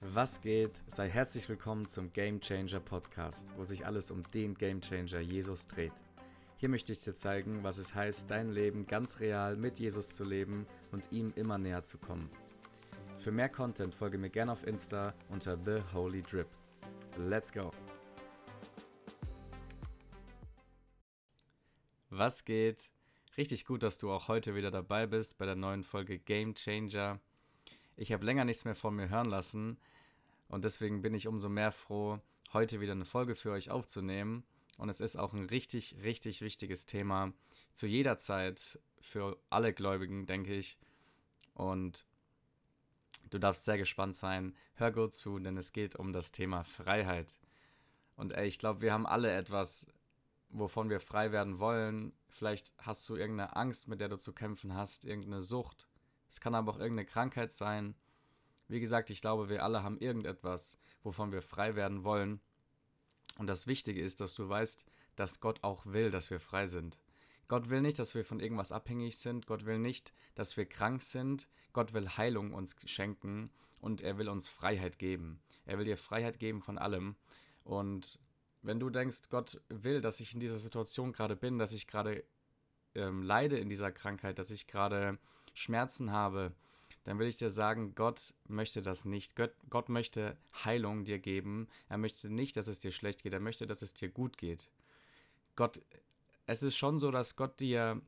Was geht? Sei herzlich willkommen zum Game Changer Podcast, wo sich alles um den Game Changer Jesus dreht. Hier möchte ich dir zeigen, was es heißt, dein Leben ganz real mit Jesus zu leben und ihm immer näher zu kommen. Für mehr Content folge mir gerne auf Insta unter The Holy Drip. Let's go! Was geht? Richtig gut, dass du auch heute wieder dabei bist bei der neuen Folge Game Changer. Ich habe länger nichts mehr von mir hören lassen und deswegen bin ich umso mehr froh, heute wieder eine Folge für euch aufzunehmen. Und es ist auch ein richtig, richtig wichtiges Thema zu jeder Zeit für alle Gläubigen, denke ich. Und du darfst sehr gespannt sein. Hör gut zu, denn es geht um das Thema Freiheit. Und ey, ich glaube, wir haben alle etwas, wovon wir frei werden wollen. Vielleicht hast du irgendeine Angst, mit der du zu kämpfen hast, irgendeine Sucht, es kann aber auch irgendeine Krankheit sein. Wie gesagt, ich glaube, wir alle haben irgendetwas, wovon wir frei werden wollen. Und das Wichtige ist, dass du weißt, dass Gott auch will, dass wir frei sind. Gott will nicht, dass wir von irgendwas abhängig sind. Gott will nicht, dass wir krank sind. Gott will Heilung uns schenken und er will uns Freiheit geben. Er will dir Freiheit geben von allem. Und wenn du denkst, Gott will, dass ich in dieser Situation gerade bin, dass ich gerade ähm, leide in dieser Krankheit, dass ich gerade Schmerzen habe, dann will ich dir sagen, Gott möchte das nicht. Gott, Gott möchte Heilung dir geben. Er möchte nicht, dass es dir schlecht geht. Er möchte, dass es dir gut geht. Gott, es ist schon so, dass Gott dir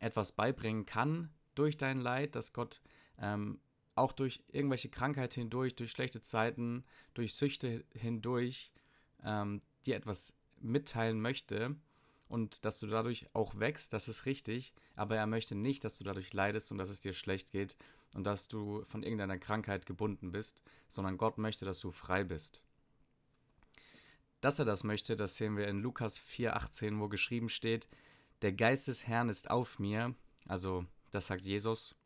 etwas beibringen kann durch dein Leid, dass Gott ähm, auch durch irgendwelche Krankheit hindurch, durch schlechte Zeiten, durch Süchte hindurch ähm, dir etwas mitteilen möchte und dass du dadurch auch wächst, das ist richtig, aber er möchte nicht, dass du dadurch leidest und dass es dir schlecht geht und dass du von irgendeiner Krankheit gebunden bist, sondern Gott möchte, dass du frei bist. Dass er das möchte, das sehen wir in Lukas 4,18, wo geschrieben steht, der Geist des Herrn ist auf mir, also das sagt Jesus,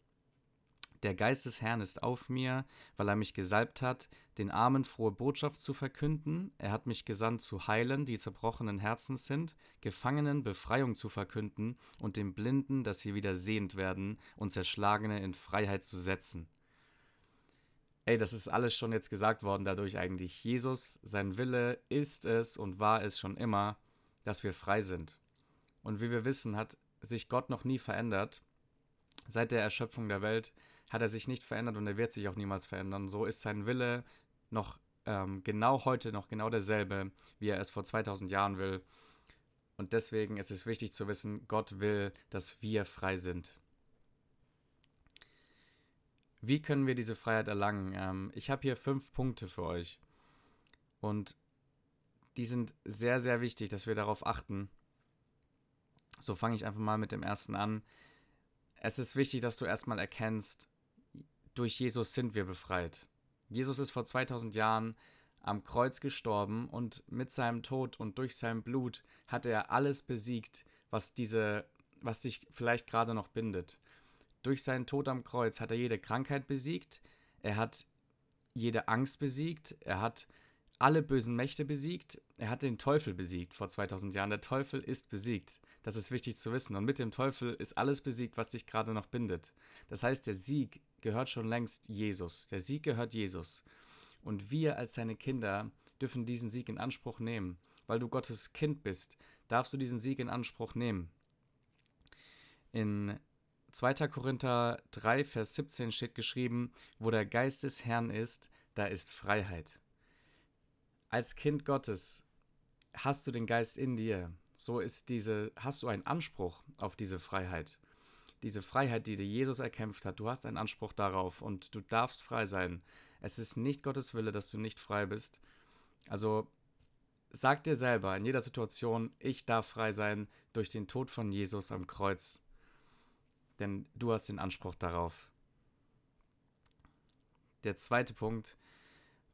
der Geist des Herrn ist auf mir, weil er mich gesalbt hat, den Armen frohe Botschaft zu verkünden. Er hat mich gesandt zu heilen, die zerbrochenen Herzens sind, Gefangenen Befreiung zu verkünden und den Blinden, dass sie wieder sehend werden und Zerschlagene in Freiheit zu setzen. Ey, das ist alles schon jetzt gesagt worden dadurch eigentlich. Jesus, sein Wille ist es und war es schon immer, dass wir frei sind. Und wie wir wissen, hat sich Gott noch nie verändert. Seit der Erschöpfung der Welt hat er sich nicht verändert und er wird sich auch niemals verändern. So ist sein Wille noch ähm, genau heute noch genau derselbe, wie er es vor 2000 Jahren will. Und deswegen ist es wichtig zu wissen, Gott will, dass wir frei sind. Wie können wir diese Freiheit erlangen? Ähm, ich habe hier fünf Punkte für euch. Und die sind sehr, sehr wichtig, dass wir darauf achten. So fange ich einfach mal mit dem ersten an. Es ist wichtig, dass du erstmal erkennst, durch Jesus sind wir befreit. Jesus ist vor 2000 Jahren am Kreuz gestorben und mit seinem Tod und durch sein Blut hat er alles besiegt, was diese, was dich vielleicht gerade noch bindet. Durch seinen Tod am Kreuz hat er jede Krankheit besiegt, er hat jede Angst besiegt, er hat alle bösen Mächte besiegt. Er hat den Teufel besiegt vor 2000 Jahren. Der Teufel ist besiegt. Das ist wichtig zu wissen. Und mit dem Teufel ist alles besiegt, was dich gerade noch bindet. Das heißt, der Sieg gehört schon längst Jesus. Der Sieg gehört Jesus. Und wir als seine Kinder dürfen diesen Sieg in Anspruch nehmen. Weil du Gottes Kind bist, darfst du diesen Sieg in Anspruch nehmen. In 2. Korinther 3, Vers 17 steht geschrieben, wo der Geist des Herrn ist, da ist Freiheit als Kind Gottes hast du den Geist in dir. So ist diese, hast du einen Anspruch auf diese Freiheit. Diese Freiheit, die dir Jesus erkämpft hat, du hast einen Anspruch darauf und du darfst frei sein. Es ist nicht Gottes Wille, dass du nicht frei bist. Also sag dir selber in jeder Situation, ich darf frei sein durch den Tod von Jesus am Kreuz. Denn du hast den Anspruch darauf. Der zweite Punkt,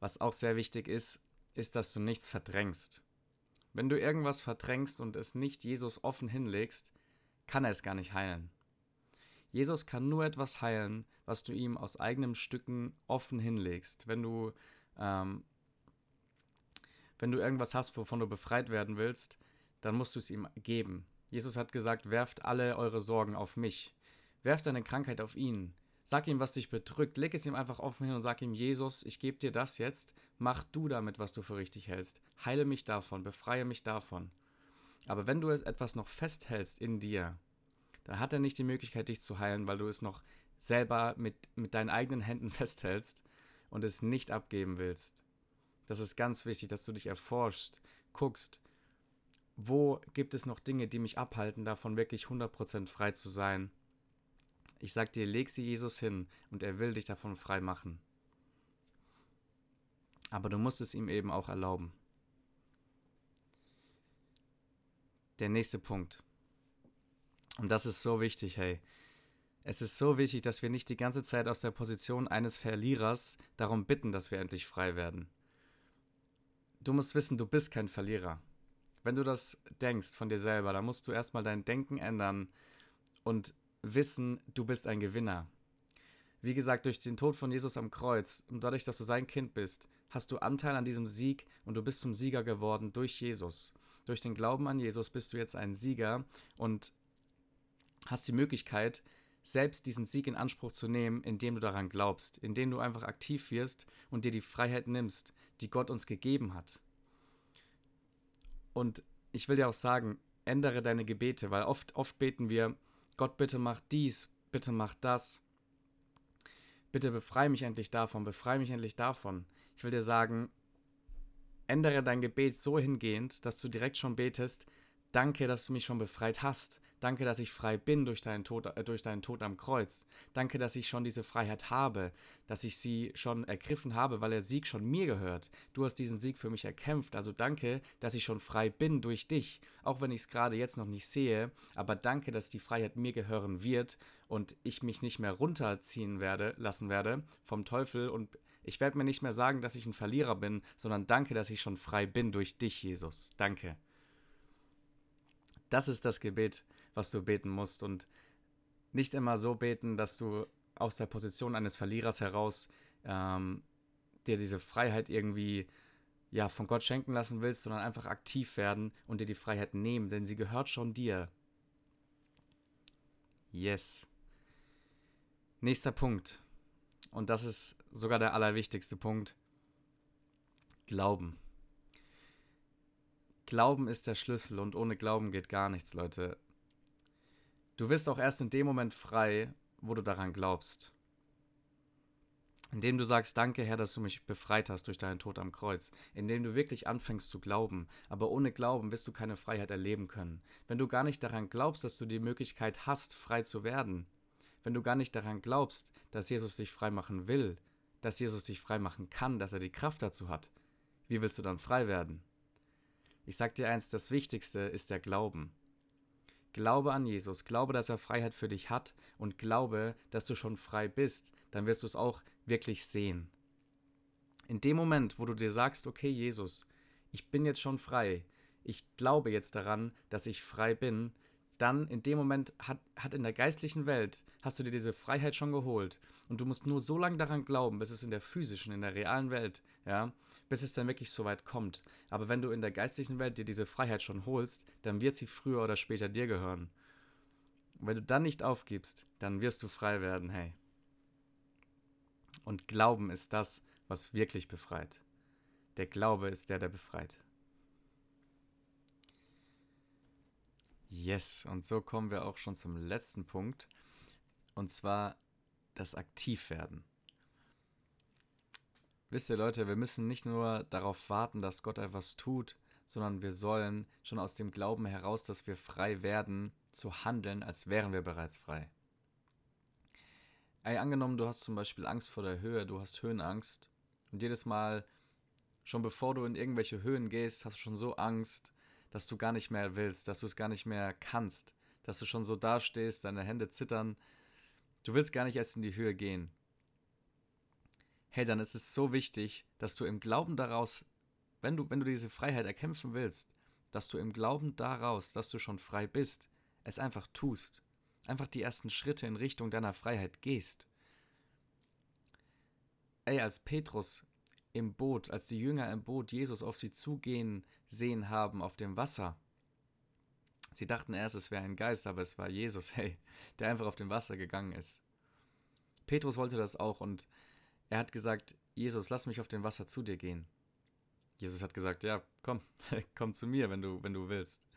was auch sehr wichtig ist, ist, dass du nichts verdrängst. Wenn du irgendwas verdrängst und es nicht Jesus offen hinlegst, kann er es gar nicht heilen. Jesus kann nur etwas heilen, was du ihm aus eigenen Stücken offen hinlegst. Wenn du, ähm, wenn du irgendwas hast, wovon du befreit werden willst, dann musst du es ihm geben. Jesus hat gesagt, werft alle eure Sorgen auf mich. Werft deine Krankheit auf ihn. Sag ihm, was dich bedrückt. Leg es ihm einfach offen hin und sag ihm, Jesus, ich gebe dir das jetzt. Mach du damit, was du für richtig hältst. Heile mich davon, befreie mich davon. Aber wenn du es etwas noch festhältst in dir, dann hat er nicht die Möglichkeit, dich zu heilen, weil du es noch selber mit, mit deinen eigenen Händen festhältst und es nicht abgeben willst. Das ist ganz wichtig, dass du dich erforschst, guckst, wo gibt es noch Dinge, die mich abhalten, davon wirklich 100% frei zu sein ich sag dir, leg sie Jesus hin und er will dich davon frei machen. Aber du musst es ihm eben auch erlauben. Der nächste Punkt. Und das ist so wichtig, hey. Es ist so wichtig, dass wir nicht die ganze Zeit aus der Position eines Verlierers darum bitten, dass wir endlich frei werden. Du musst wissen, du bist kein Verlierer. Wenn du das denkst von dir selber, dann musst du erstmal dein Denken ändern und wissen, du bist ein Gewinner. Wie gesagt, durch den Tod von Jesus am Kreuz und dadurch, dass du sein Kind bist, hast du Anteil an diesem Sieg und du bist zum Sieger geworden durch Jesus. Durch den Glauben an Jesus bist du jetzt ein Sieger und hast die Möglichkeit, selbst diesen Sieg in Anspruch zu nehmen, indem du daran glaubst, indem du einfach aktiv wirst und dir die Freiheit nimmst, die Gott uns gegeben hat. Und ich will dir auch sagen, ändere deine Gebete, weil oft, oft beten wir, Gott, bitte mach dies, bitte mach das. Bitte befreie mich endlich davon, befreie mich endlich davon. Ich will dir sagen, ändere dein Gebet so hingehend, dass du direkt schon betest, danke, dass du mich schon befreit hast. Danke, dass ich frei bin durch deinen, Tod, äh, durch deinen Tod am Kreuz. Danke, dass ich schon diese Freiheit habe, dass ich sie schon ergriffen habe, weil der Sieg schon mir gehört. Du hast diesen Sieg für mich erkämpft. Also danke, dass ich schon frei bin durch dich. Auch wenn ich es gerade jetzt noch nicht sehe. Aber danke, dass die Freiheit mir gehören wird und ich mich nicht mehr runterziehen werde, lassen werde vom Teufel und ich werde mir nicht mehr sagen, dass ich ein Verlierer bin, sondern danke, dass ich schon frei bin durch dich, Jesus. Danke. Das ist das Gebet, was du beten musst und nicht immer so beten, dass du aus der Position eines Verlierers heraus ähm, dir diese Freiheit irgendwie ja von Gott schenken lassen willst, sondern einfach aktiv werden und dir die Freiheit nehmen, denn sie gehört schon dir. Yes. Nächster Punkt. Und das ist sogar der allerwichtigste Punkt. Glauben. Glauben ist der Schlüssel und ohne Glauben geht gar nichts, Leute. Du wirst auch erst in dem Moment frei, wo du daran glaubst. Indem du sagst, danke Herr, dass du mich befreit hast durch deinen Tod am Kreuz. Indem du wirklich anfängst zu glauben. Aber ohne Glauben wirst du keine Freiheit erleben können. Wenn du gar nicht daran glaubst, dass du die Möglichkeit hast, frei zu werden. Wenn du gar nicht daran glaubst, dass Jesus dich frei machen will, dass Jesus dich frei machen kann, dass er die Kraft dazu hat. Wie willst du dann frei werden? Ich sag dir eins, das Wichtigste ist der Glauben. Glaube an Jesus, glaube, dass er Freiheit für dich hat und glaube, dass du schon frei bist, dann wirst du es auch wirklich sehen. In dem Moment, wo du dir sagst, okay Jesus, ich bin jetzt schon frei, ich glaube jetzt daran, dass ich frei bin, dann in dem Moment hat, hat in der geistlichen Welt, hast du dir diese Freiheit schon geholt. Und du musst nur so lange daran glauben, bis es in der physischen, in der realen Welt, ja, bis es dann wirklich so weit kommt. Aber wenn du in der geistlichen Welt dir diese Freiheit schon holst, dann wird sie früher oder später dir gehören. Wenn du dann nicht aufgibst, dann wirst du frei werden, hey. Und Glauben ist das, was wirklich befreit. Der Glaube ist der, der befreit. Yes, und so kommen wir auch schon zum letzten Punkt. Und zwar das Aktivwerden. Wisst ihr Leute, wir müssen nicht nur darauf warten, dass Gott etwas tut, sondern wir sollen schon aus dem Glauben heraus, dass wir frei werden, zu handeln, als wären wir bereits frei. Ey, angenommen, du hast zum Beispiel Angst vor der Höhe, du hast Höhenangst und jedes Mal, schon bevor du in irgendwelche Höhen gehst, hast du schon so Angst, dass du gar nicht mehr willst, dass du es gar nicht mehr kannst, dass du schon so dastehst, deine Hände zittern, du willst gar nicht erst in die Höhe gehen. Hey, dann ist es so wichtig, dass du im Glauben daraus, wenn du, wenn du diese Freiheit erkämpfen willst, dass du im Glauben daraus, dass du schon frei bist, es einfach tust. Einfach die ersten Schritte in Richtung deiner Freiheit gehst. Ey, als Petrus im Boot, als die Jünger im Boot Jesus auf sie zugehen sehen haben auf dem Wasser. Sie dachten erst, es wäre ein Geist, aber es war Jesus, hey, der einfach auf dem Wasser gegangen ist. Petrus wollte das auch und er hat gesagt, Jesus, lass mich auf dem Wasser zu dir gehen. Jesus hat gesagt, ja, komm, komm zu mir, wenn du, wenn du willst.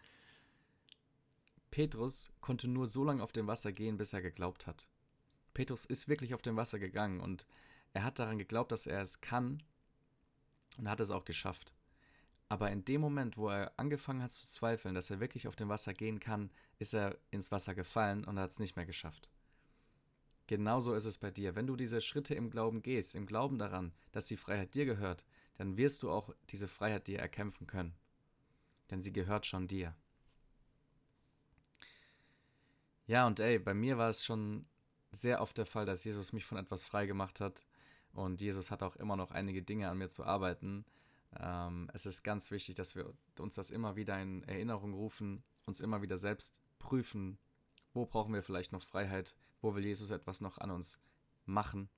Petrus konnte nur so lange auf dem Wasser gehen, bis er geglaubt hat. Petrus ist wirklich auf dem Wasser gegangen und er hat daran geglaubt, dass er es kann und hat es auch geschafft. Aber in dem Moment, wo er angefangen hat zu zweifeln, dass er wirklich auf dem Wasser gehen kann, ist er ins Wasser gefallen und hat es nicht mehr geschafft. Genauso ist es bei dir. Wenn du diese Schritte im Glauben gehst, im Glauben daran, dass die Freiheit dir gehört, dann wirst du auch diese Freiheit dir erkämpfen können. Denn sie gehört schon dir. Ja, und ey, bei mir war es schon sehr oft der Fall, dass Jesus mich von etwas frei gemacht hat. Und Jesus hat auch immer noch einige Dinge an mir zu arbeiten. Ähm, es ist ganz wichtig, dass wir uns das immer wieder in Erinnerung rufen, uns immer wieder selbst prüfen, wo brauchen wir vielleicht noch Freiheit, wo will Jesus etwas noch an uns machen.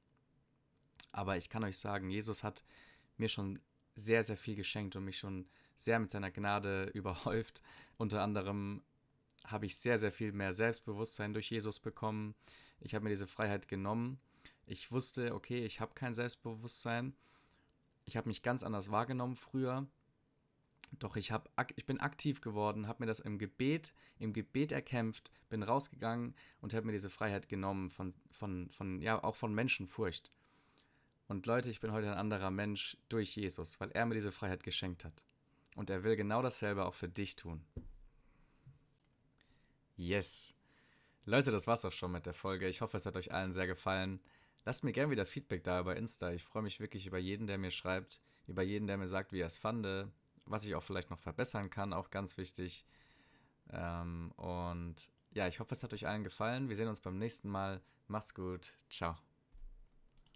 Aber ich kann euch sagen, Jesus hat mir schon sehr, sehr viel geschenkt und mich schon sehr mit seiner Gnade überhäuft. Unter anderem habe ich sehr, sehr viel mehr Selbstbewusstsein durch Jesus bekommen. Ich habe mir diese Freiheit genommen. Ich wusste, okay, ich habe kein Selbstbewusstsein. Ich habe mich ganz anders wahrgenommen früher. Doch ich, hab, ich bin aktiv geworden, habe mir das im Gebet, im Gebet erkämpft, bin rausgegangen und habe mir diese Freiheit genommen von, von, von, ja, auch von Menschenfurcht. Und Leute, ich bin heute ein anderer Mensch durch Jesus, weil er mir diese Freiheit geschenkt hat. Und er will genau dasselbe auch für dich tun. Yes. Leute, das war's auch schon mit der Folge. Ich hoffe, es hat euch allen sehr gefallen. Lasst mir gerne wieder Feedback da über Insta. Ich freue mich wirklich über jeden, der mir schreibt, über jeden, der mir sagt, wie er es fand, was ich auch vielleicht noch verbessern kann, auch ganz wichtig. Ähm, und ja, ich hoffe, es hat euch allen gefallen. Wir sehen uns beim nächsten Mal. Macht's gut. Ciao.